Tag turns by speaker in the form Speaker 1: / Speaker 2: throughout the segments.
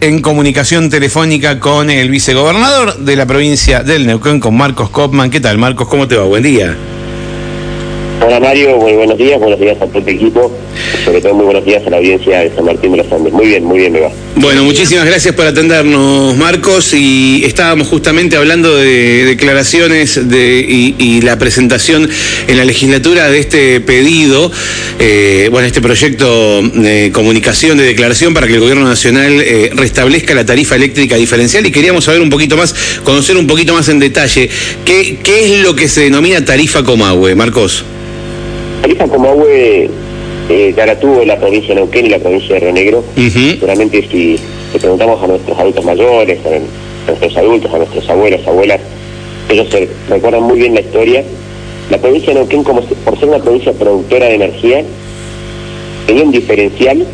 Speaker 1: en comunicación telefónica con el vicegobernador de la provincia del Neuquén, con Marcos Kopman. ¿Qué tal, Marcos? ¿Cómo te va? Buen día.
Speaker 2: Hola Mario, muy buenos días, buenos días a todo el equipo, sobre todo muy buenos días a la audiencia de San Martín de los Andes. Muy bien, muy bien me va.
Speaker 1: Bueno, muchísimas gracias por atendernos, Marcos, y estábamos justamente hablando de declaraciones de, y, la presentación en la legislatura de este pedido, eh, bueno, este proyecto de comunicación, de declaración para que el Gobierno Nacional eh, restablezca la tarifa eléctrica diferencial y queríamos saber un poquito más, conocer un poquito más en detalle, ¿qué, qué es lo que se denomina tarifa Comahue, Marcos?
Speaker 2: Tarifa Comahue eh, ya la tuvo la provincia de Neuquén y la provincia de Río Negro. Seguramente si le preguntamos a nuestros adultos mayores, a nuestros adultos, a nuestros abuelos, abuelas, ellos se recuerdan muy bien la historia. La provincia de Neuquén, como por ser una provincia productora de energía, tenía un diferencial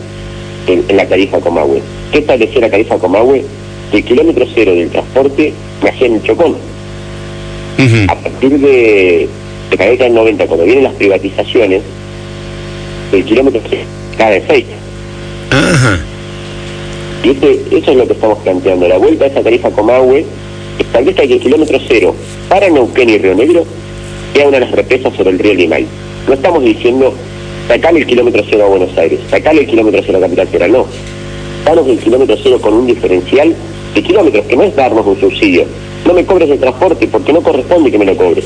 Speaker 2: en, la tarifa Comahue. ¿Qué establecía la tarifa Comahue? el kilómetro cero del transporte nacía en Chocón. A partir de de la década del 90, cuando vienen las privatizaciones, el kilómetro de 6. Y eso es lo que estamos planteando. La vuelta a esa tarifa Comahue establece que el kilómetro cero para Neuquén y Río Negro sea una de las represas sobre el río Limay. No estamos diciendo sacarle el kilómetro cero a Buenos Aires, sacarle el kilómetro cero a Capital Federal, no. Danos el kilómetro cero con un diferencial de kilómetros, que no es darnos un subsidio. No me cobres el transporte porque no corresponde que me lo cobres.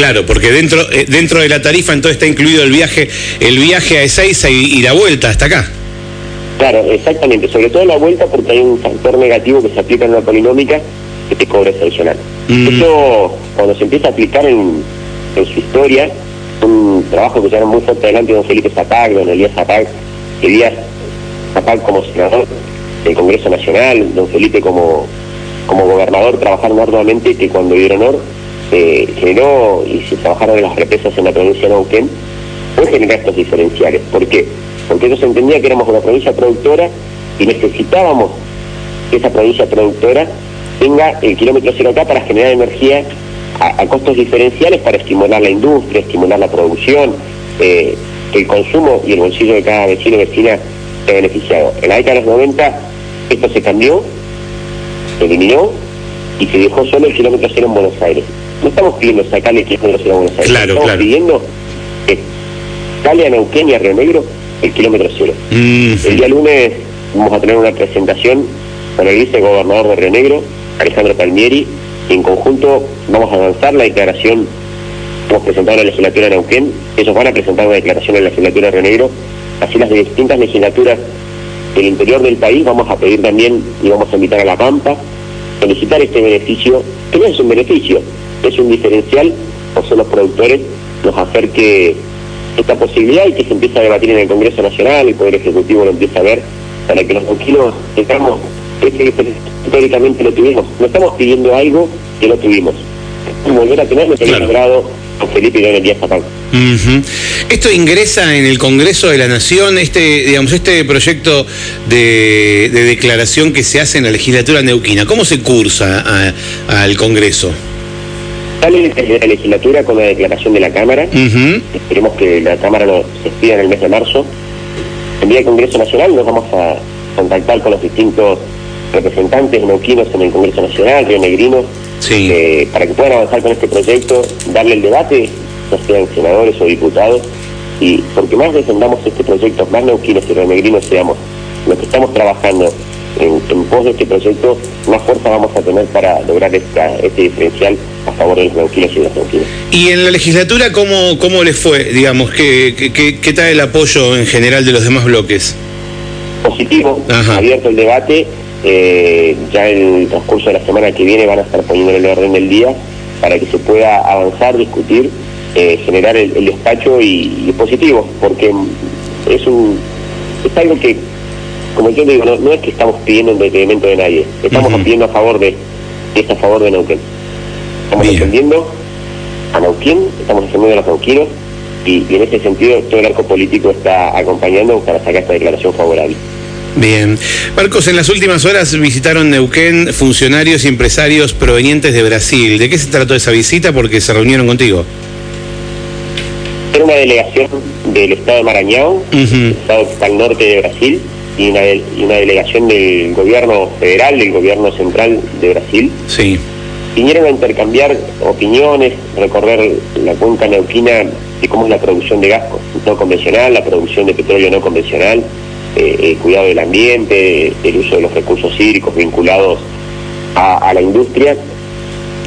Speaker 1: Claro, porque dentro eh, dentro de la tarifa entonces está incluido el viaje el viaje a Ezeiza y, la vuelta hasta acá.
Speaker 2: Claro, exactamente, sobre todo la vuelta porque hay un factor negativo que se aplica en la polinómica que te cobra adicional. Mm. Eso, cuando se empieza a aplicar en, su historia, un trabajo que se muy fuerte adelante don Felipe Zapag, don Elías Zapag, Elías Zapag como senador del Congreso Nacional, don Felipe como, como gobernador, trabajaron arduamente que cuando dieron honor se generó y se trabajaron las represas en la provincia de Neuquén, fue generar estos diferenciales. ¿Por qué? Porque ellos entendía que éramos una provincia productora y necesitábamos que esa provincia productora tenga el kilómetro cero acá para generar energía a, costos diferenciales para estimular la industria, estimular la producción, eh, que el consumo y el bolsillo de cada vecino y vecina sea beneficiado. En la década de los 90 esto se cambió, se eliminó y se dejó solo el kilómetro cero en Buenos Aires no estamos pidiendo sacarle kilómetro cero a Buenos Aires.
Speaker 1: Claro,
Speaker 2: estamos pidiendo que sale a Neuquén y a Río Negro el kilómetro cero. Mm, el día lunes vamos a tener una presentación con el vicegobernador de Río Negro, Alejandro Palmieri, y en conjunto vamos a avanzar la declaración hemos presentado en la legislatura de Neuquén, ellos van a presentar una declaración en la legislatura de Río Negro, así las de distintas legislaturas del interior del país vamos a pedir también y vamos a invitar a la Pampa, solicitar este beneficio, que no es un beneficio, es un diferencial, por ser los productores, nos acerque esta posibilidad y que se empiece a debatir en el Congreso Nacional, el Poder Ejecutivo lo empieza a ver, para que los tranquilos tengamos ese históricamente lo tuvimos. No estamos pidiendo algo que no tuvimos. Volver a tener lo que había logrado Felipe y Zapata.
Speaker 1: Esto ingresa en el Congreso de la Nación, este, digamos, este proyecto de, declaración que se hace en la legislatura neuquina. ¿Cómo se cursa al Congreso?
Speaker 2: Sale de la legislatura con la declaración de la Cámara. Esperemos que la Cámara lo se expida en el mes de marzo. El día del Congreso Nacional nos vamos a contactar con los distintos representantes neuquinos en el Congreso Nacional, Río Negrino, eh, para que puedan avanzar con este proyecto, darle el debate, ya sean senadores o diputados, y porque más defendamos este proyecto, más neuquinos y negrinos seamos los que estamos trabajando en, pos de este proyecto, más fuerza vamos a tener para lograr este diferencial a favor de los tranquilos y las tranquilas.
Speaker 1: ¿Y en la legislatura cómo, cómo les fue, digamos? ¿Qué, qué, qué tal el apoyo en general de los demás bloques?
Speaker 2: Positivo, abierto el debate. Eh, ya en el transcurso de la semana que viene van a estar poniendo el orden del día para que se pueda avanzar, discutir, eh, generar el, despacho y, y positivo, porque es un es algo que como yo digo, no, es que estamos pidiendo detrimento de nadie, estamos pidiendo a favor de, es a favor de Neuquén. Estamos defendiendo a Neuquén, estamos defendiendo a los neuquinos y, en ese sentido todo el arco político está acompañando para sacar esta declaración favorable.
Speaker 1: Bien. Marcos, en las últimas horas visitaron Neuquén funcionarios y empresarios provenientes de Brasil. ¿De qué se trató esa visita? Porque se reunieron contigo.
Speaker 2: Era una delegación del estado de Marañón, estado que está al norte de Brasil, y una, y una delegación del gobierno federal, del gobierno central de Brasil.
Speaker 1: Sí.
Speaker 2: Vinieron a intercambiar opiniones, recorrer la cuenca neuquina de cómo es la producción de gas no convencional, la producción de petróleo no convencional, eh, el cuidado del ambiente, el uso de los recursos hídricos vinculados a, la industria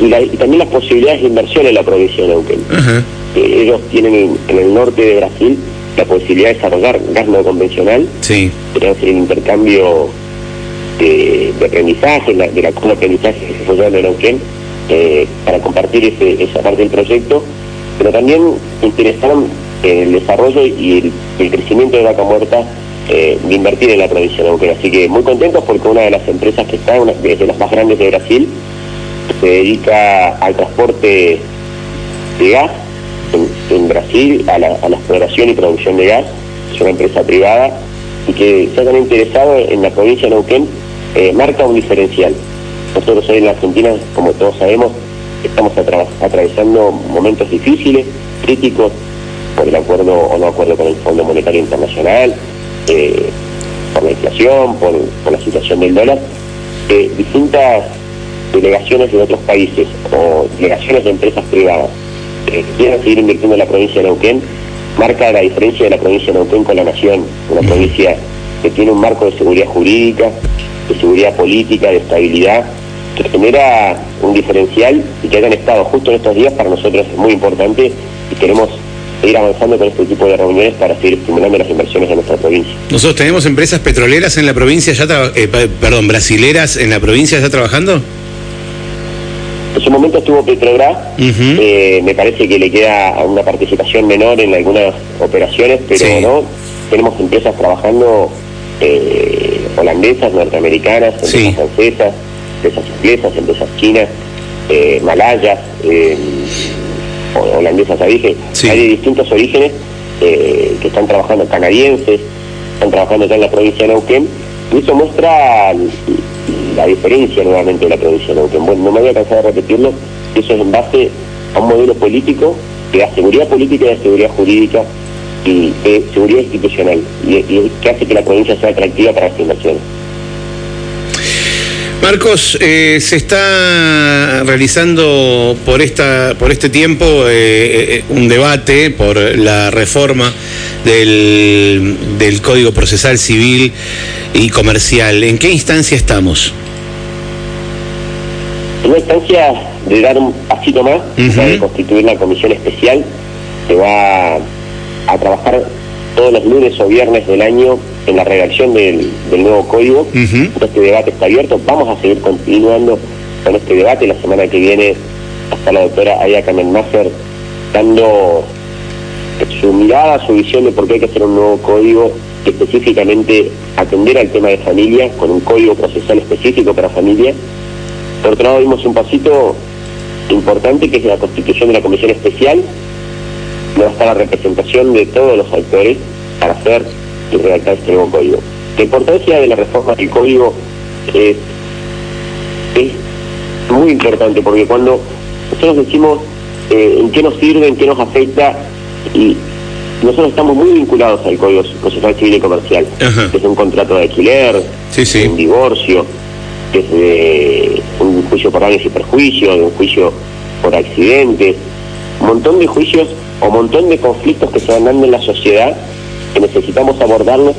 Speaker 2: y, también las posibilidades de inversión en la provincia de Neuquén. ellos tienen en, el norte de Brasil la posibilidad de desarrollar gas no convencional,
Speaker 1: sí.
Speaker 2: hacer el intercambio de, aprendizaje, de la de aprendizaje que se desarrolla en Neuquén, eh, para compartir ese, esa parte del proyecto, pero también interesaron el desarrollo y el, crecimiento de Vaca Muerta eh, de invertir en la provincia de Neuquén. Así que muy contentos porque una de las empresas que está, una de las más grandes de Brasil, se dedica al transporte de gas en, Brasil, a la, exploración y producción de gas, es una empresa privada y que se han interesado en la provincia de Neuquén, eh, marca un diferencial. Nosotros hoy en la Argentina, como todos sabemos, estamos atravesando momentos difíciles, críticos, por el acuerdo o no acuerdo con el Fondo Monetario Internacional, eh, por la inflación, por, la situación del dólar, eh, distintas delegaciones de otros países o delegaciones de empresas privadas quieran seguir invirtiendo en la provincia de Neuquén, marca la diferencia de la provincia de Neuquén con la nación, una provincia que tiene un marco de seguridad jurídica, de seguridad política, de estabilidad, que genera un diferencial y que hayan estado justo en estos días para nosotros es muy importante y queremos seguir avanzando con este tipo de reuniones para seguir estimulando las inversiones en nuestra provincia.
Speaker 1: ¿Nosotros tenemos empresas petroleras en la provincia ya, eh, perdón, brasileras en la provincia ya trabajando?
Speaker 2: En su momento estuvo Petrobras, eh, me parece que le queda una participación menor en algunas operaciones, pero no, tenemos empresas trabajando eh, holandesas, norteamericanas, empresas francesas, empresas inglesas, empresas chinas, eh, malayas, holandesas, ya dije, hay de distintos orígenes que están trabajando, canadienses, están trabajando acá en la provincia de Neuquén, y eso muestra la diferencia nuevamente de la de Neuquén. Bueno, no me voy a cansar de repetirlo, eso es en base a un modelo político que da seguridad política y da seguridad jurídica y seguridad institucional, y, que hace que la provincia sea atractiva para las inversiones.
Speaker 1: Marcos, eh, se está realizando por esta por este tiempo eh, eh, un debate por la reforma del, del Código Procesal Civil y Comercial. ¿En qué instancia estamos?
Speaker 2: En una instancia de dar un pasito más, de constituir la comisión especial que va a trabajar todos los lunes o viernes del año en la redacción del, nuevo código. Este debate está abierto. Vamos a seguir continuando con este debate. La semana que viene hasta la doctora Aya Kamenmacher dando su mirada, su visión de por qué hay que hacer un nuevo código específicamente atender al tema de familia, con un código procesal específico para familia. Por otro lado, vimos un pasito importante que es la constitución de la Comisión Especial, donde está la representación de todos los actores para hacer y redactar este nuevo código. La importancia de la reforma del código es, muy importante porque cuando nosotros decimos eh, en qué nos sirve, en qué nos afecta, y nosotros estamos muy vinculados al Código Procesal Civil y Comercial, que es un contrato de alquiler, un divorcio, que es de un juicio por daños y perjuicios, de un juicio por accidentes, un montón de juicios o un montón de conflictos que se van dando en la sociedad que necesitamos abordarlos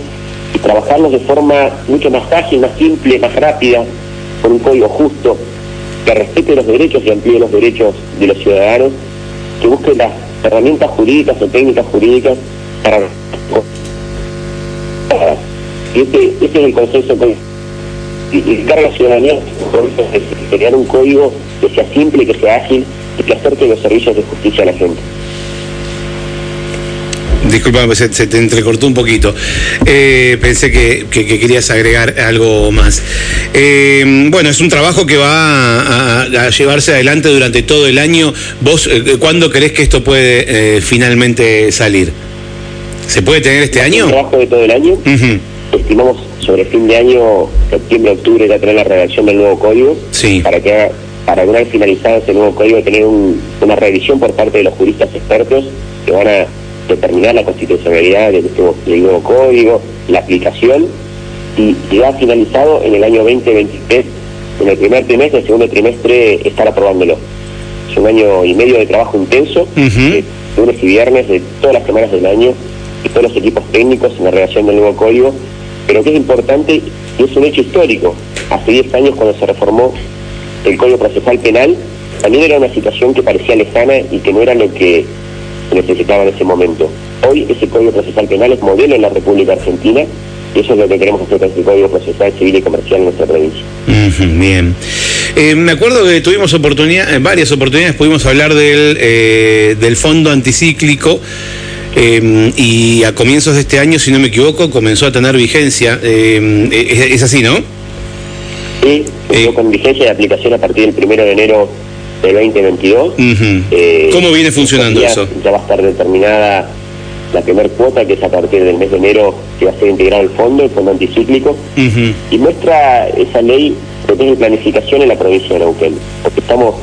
Speaker 2: y trabajarlos de forma mucho más fácil, más simple, más rápida, con un código justo, que respete los derechos y amplíe los derechos de los ciudadanos, que busque las herramientas jurídicas o técnicas jurídicas para... Y este, este es el consenso que y, carga la ciudadanía crear un código que sea simple, que sea ágil y que acerque los servicios de justicia a la gente.
Speaker 1: Disculpame, se, te entrecortó un poquito. Eh, pensé que, querías agregar algo más. Eh, bueno, es un trabajo que va a, llevarse adelante durante todo el año. ¿Vos eh, cuándo crees que esto puede finalmente salir? ¿Se puede tener este año?
Speaker 2: Un trabajo de todo el año. Estimamos sobre fin de año, septiembre, octubre, ya tener la redacción del nuevo código.
Speaker 1: Sí.
Speaker 2: Para que para una vez finalizado ese nuevo código, tener una revisión por parte de los juristas expertos que van a determinar la constitucionalidad del, nuevo código, la aplicación y, ya finalizado en el año 2023. En el primer trimestre, el segundo trimestre, estar aprobándolo. Es un año y medio de trabajo intenso, lunes y viernes de todas las semanas del año y todos los equipos técnicos en la redacción del nuevo código, pero que es importante y es un hecho histórico. Hace 10 años cuando se reformó el Código Procesal Penal, también era una situación que parecía lejana y que no era lo que necesitaba en ese momento. Hoy ese Código Procesal Penal es modelo en la República Argentina y eso es lo que queremos hacer con este Código Procesal Civil y Comercial en nuestra provincia.
Speaker 1: bien. Eh, me acuerdo que tuvimos oportunidad, en varias oportunidades pudimos hablar del, eh, del fondo anticíclico. Eh, y a comienzos de este año, si no me equivoco, comenzó a tener vigencia. es, así, ¿no?
Speaker 2: Sí, con vigencia de aplicación a partir del primero de enero del 2022.
Speaker 1: ¿Cómo viene funcionando eso?
Speaker 2: Ya va a estar determinada la primera cuota, que es a partir del mes de enero que va a ser integrado el fondo, el fondo anticíclico, y muestra esa ley que tiene planificación en la provincia de Neuquén, porque estamos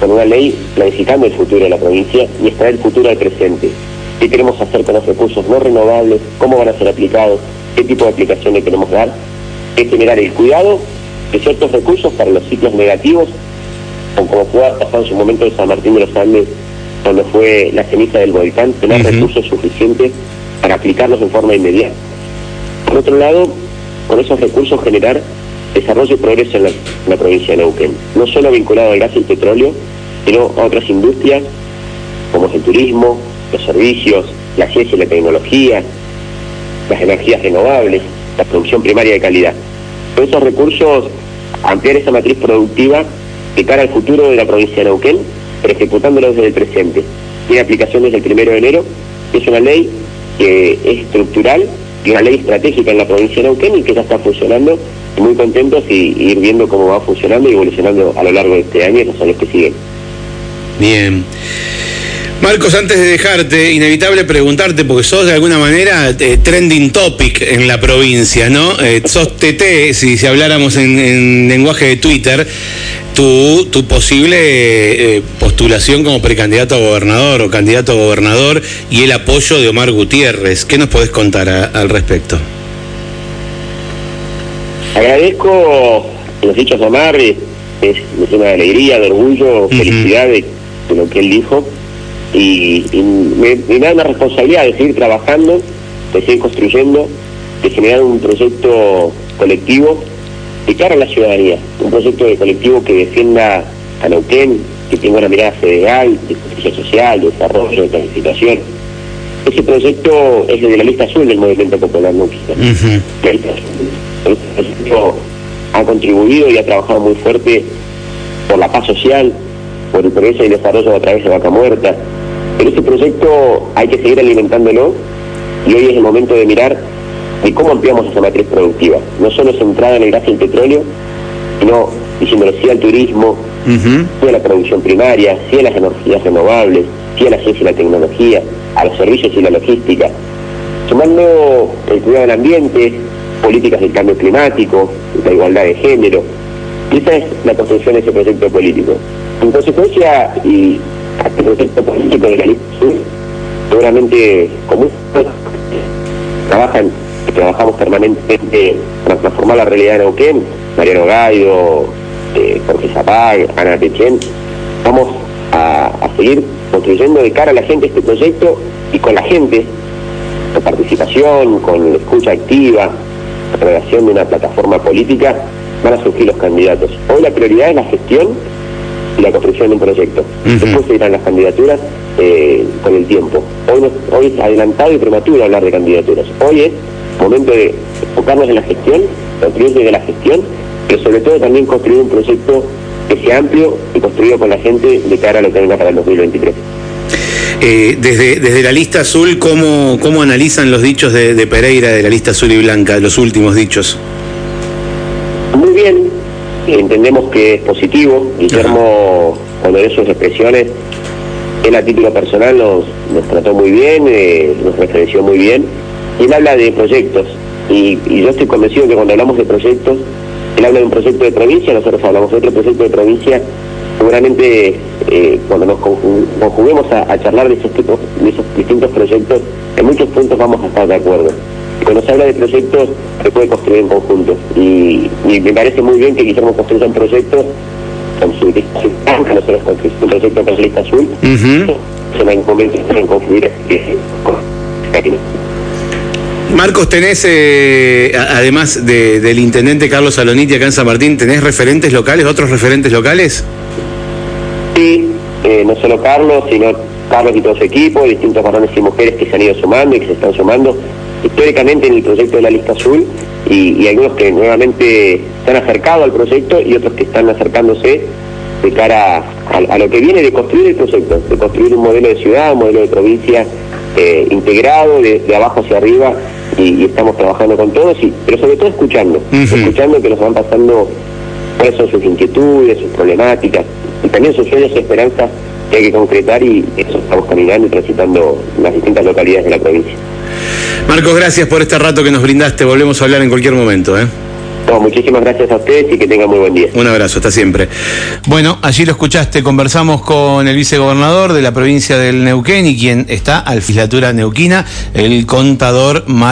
Speaker 2: con una ley planificando el futuro de la provincia y extraer el futuro al presente. ¿Qué queremos hacer con los recursos no renovables? ¿Cómo van a ser aplicados? ¿Qué tipo de aplicación le queremos dar? Es generar el cuidado de ciertos recursos para los ciclos negativos, como fue pasado en su momento en San Martín de los Andes cuando fue la ceniza del volcán, tener recursos suficientes para aplicarlos en forma inmediata. Por otro lado, con esos recursos generar desarrollo y progreso en la, provincia de Neuquén, no solo vinculado al gas y el petróleo, sino a otras industrias como el turismo, los servicios, la ciencia y la tecnología, las energías renovables, la producción primaria de calidad. Con esos recursos, ampliar esa matriz productiva de cara al futuro de la provincia de Neuquén pero ejecutándolo desde el presente. Tiene aplicación desde el primero de enero, es una ley que es estructural y una ley estratégica en la provincia de Neuquén y que ya está funcionando. Muy contentos y, ir viendo cómo va funcionando y evolucionando a lo largo de este año y los años que siguen.
Speaker 1: Bien. Marcos, antes de dejarte, inevitable preguntarte, porque sos de alguna manera eh, trending topic en la provincia, ¿no? Eh, sos TT, si, si habláramos en, lenguaje de Twitter, tu, tu posible eh, postulación como precandidato a gobernador o candidato a gobernador y el apoyo de Omar Gutiérrez. ¿Qué nos podés contar al respecto?
Speaker 2: Agradezco los dichos de Omar, es, una alegría, de orgullo, felicidad de lo que él dijo y, me, da una responsabilidad de seguir trabajando, de seguir construyendo, de generar un proyecto colectivo de cara a la ciudadanía, un proyecto de colectivo que defienda a Neuquén, que tenga una mirada federal, de justicia social, de desarrollo, de planificación. Ese proyecto es el de la lista azul del Movimiento Popular Núcleo. El proyecto ha contribuido y ha trabajado muy fuerte por la paz social, por el progreso y desarrollo a través de Vaca Muerta, pero ese proyecto hay que seguir alimentándolo y hoy es el momento de mirar de cómo ampliamos esa matriz productiva. No solo centrada en el gas y el petróleo, sino diciéndole sí al turismo, sí a la producción primaria, sí a las energías renovables, sí a la ciencia y la tecnología, a los servicios y la logística, sumando el cuidado del ambiente, políticas del cambio climático, la igualdad de género. esa es la construcción de ese proyecto político. En consecuencia, y el proyecto político de la lista seguramente como trabajan trabajamos permanentemente para transformar la realidad de Neuquén, Mariano Gaido, eh, Jorge Zapag, Ana Techen, vamos a, seguir construyendo de cara a la gente este proyecto y con la gente, con participación, con escucha activa, la creación de una plataforma política, van a surgir los candidatos. Hoy la prioridad es la gestión y la construcción de un proyecto. Después se irán las candidaturas eh, con el tiempo. Hoy, hoy es adelantado y prematuro hablar de candidaturas. Hoy es momento de enfocarnos en la gestión, construir desde la gestión, pero sobre todo también construir un proyecto que sea amplio y construido con la gente de cara a lo que venga para el 2023.
Speaker 1: Eh, desde, desde la lista azul, ¿cómo, cómo analizan los dichos de, Pereira de la lista azul y blanca, los últimos dichos?
Speaker 2: Muy bien, entendemos que es positivo. Guillermo, cuando de sus expresiones, él a título personal nos, nos trató muy bien, eh, nos referenció muy bien. Él habla de proyectos. Y, yo estoy convencido que cuando hablamos de proyectos, él habla de un proyecto de provincia, nosotros hablamos de otro proyecto de provincia. Seguramente eh, cuando nos conjuguemos a, charlar de esos, tipos, de esos distintos proyectos, en muchos puntos vamos a estar de acuerdo. Cuando se habla de proyectos se puede construir en conjunto. Y, me parece muy bien que quisiéramos construir un proyecto con su lista azul, nosotros construimos. Un proyecto con su lista azul, se me en construir
Speaker 1: Marcos, tenés, eh, además del intendente Carlos Saloniti acá en San Martín, ¿tenés referentes locales, otros referentes locales?
Speaker 2: Sí, eh, no solo Carlos, sino Carlos y todo su equipo, distintos varones y mujeres que se han ido sumando y que se están sumando históricamente en el proyecto de la lista azul y, algunos que nuevamente se han acercado al proyecto y otros que están acercándose de cara a, lo que viene de construir el proyecto, de construir un modelo de ciudad, un modelo de provincia eh, integrado de, abajo hacia arriba y, estamos trabajando con todos, y, pero sobre todo escuchando, escuchando que nos van pasando cuáles son sus inquietudes, sus problemáticas y también sus sueños y esperanzas que hay que concretar y eso estamos caminando y transitando las distintas localidades de la provincia.
Speaker 1: Marcos, gracias por este rato que nos brindaste. Volvemos a hablar en cualquier momento. ¿eh?
Speaker 2: muchísimas gracias a ustedes y que tengan muy buen día.
Speaker 1: Un abrazo, hasta siempre. Bueno, allí lo escuchaste, conversamos con el vicegobernador de la provincia del Neuquén y quien está a la legislatura neuquina, el contador Marcos.